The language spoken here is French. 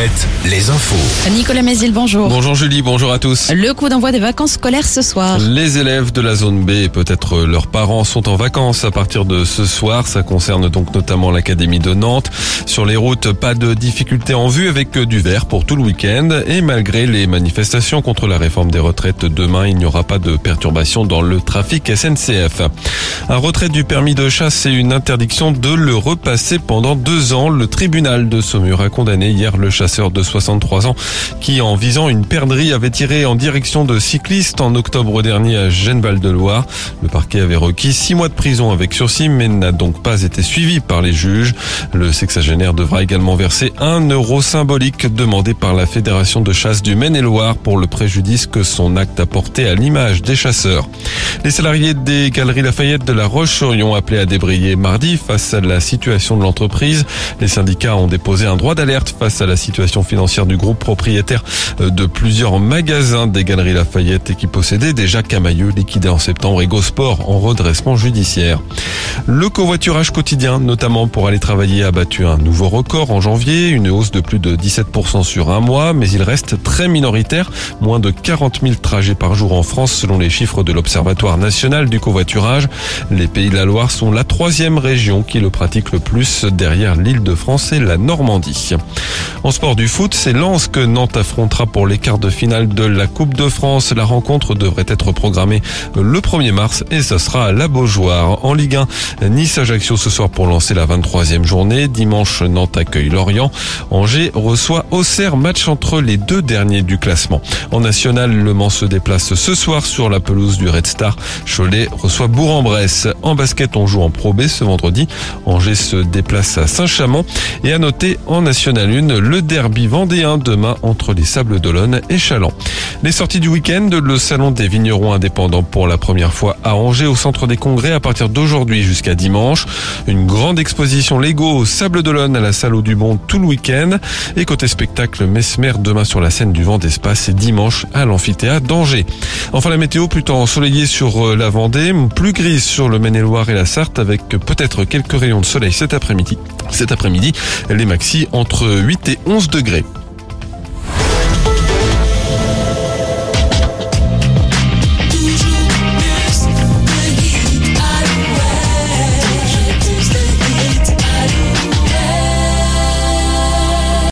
Alouette, les infos. Nicolas Mézil, bonjour. Bonjour Julie, bonjour à tous. Le coup d'envoi des vacances scolaires ce soir. Les élèves de la zone B et peut-être leurs parents sont en vacances à partir de ce soir. Ça concerne donc notamment l'Académie de Nantes. Sur les routes, pas de difficultés en vue avec du vert pour tout le week-end. Et malgré les manifestations contre la réforme des retraites demain, il n'y aura pas de perturbation dans le trafic SNCF. Un retrait du permis de chasse et une interdiction de le repasser pendant deux ans. Le tribunal de Saumur a condamné hier le chasseur de 63 ans qui, en visant une perdrix, avait tiré en direction de cyclistes en octobre dernier à Genneval-de-Loire. Le parquet avait requis six mois de prison avec sursis, mais n'a donc pas été suivi par les juges. Le sexagénaire devra également verser un euro symbolique demandé par la Fédération de chasse du Maine-et-Loire pour le préjudice que son acte a porté à l'image des chasseurs. Les salariés des Galeries Lafayette de la Roche-sur-Yon appelés à débrayer mardi face à la situation de l'entreprise. Les syndicats ont déposé un droit d'alerte face à la situation financière du groupe propriétaire de plusieurs magasins des Galeries Lafayette et qui possédait déjà Camailleux liquidé en septembre et Gosport en redressement judiciaire. Le covoiturage quotidien, notamment pour aller travailler, a battu un nouveau record en janvier, une hausse de plus de 17% sur un mois, mais il reste très minoritaire, moins de 40 000 trajets par jour en France selon les chiffres de l'Observatoire national du covoiturage. Les Pays de la Loire sont la troisième région qui le pratique le plus derrière l'île de France et la Normandie. En sport du foot, c'est Lens que Nantes affrontera pour les quarts de finale de la Coupe de France. La rencontre devrait être programmée le 1er mars et ce sera à la Beaujoire. En Ligue 1, Nice-Ajaccio ce soir pour lancer la 23e journée. Dimanche, Nantes accueille Lorient. Angers reçoit Auxerre, match entre les deux derniers du classement. En national, Le Mans se déplace ce soir sur la pelouse du Red Star. Cholet reçoit Bourg-en-Bresse. En basket, on joue en Pro B ce vendredi. Angers se déplace à Saint-Chamond. Et à noter en National 1, le derby vendéen demain entre les Sables d'Olonne et Chaland. Les sorties du week-end, le salon des vignerons indépendants pour la première fois à Angers au centre des congrès à partir d'aujourd'hui jusqu'à dimanche. Une grande exposition Lego au Sable d'Olonne à la salle au Dumont tout le week-end. Et côté spectacle, Mesmer demain sur la scène du vent d'espace et dimanche à l'amphithéâtre d'Angers. Enfin la météo plutôt ensoleillée sur la Vendée, plus grise sur le Maine-et-Loire et la Sarthe avec peut-être quelques rayons de soleil cet après-midi. Cet après-midi, les maxi entre 8 et 11 degrés.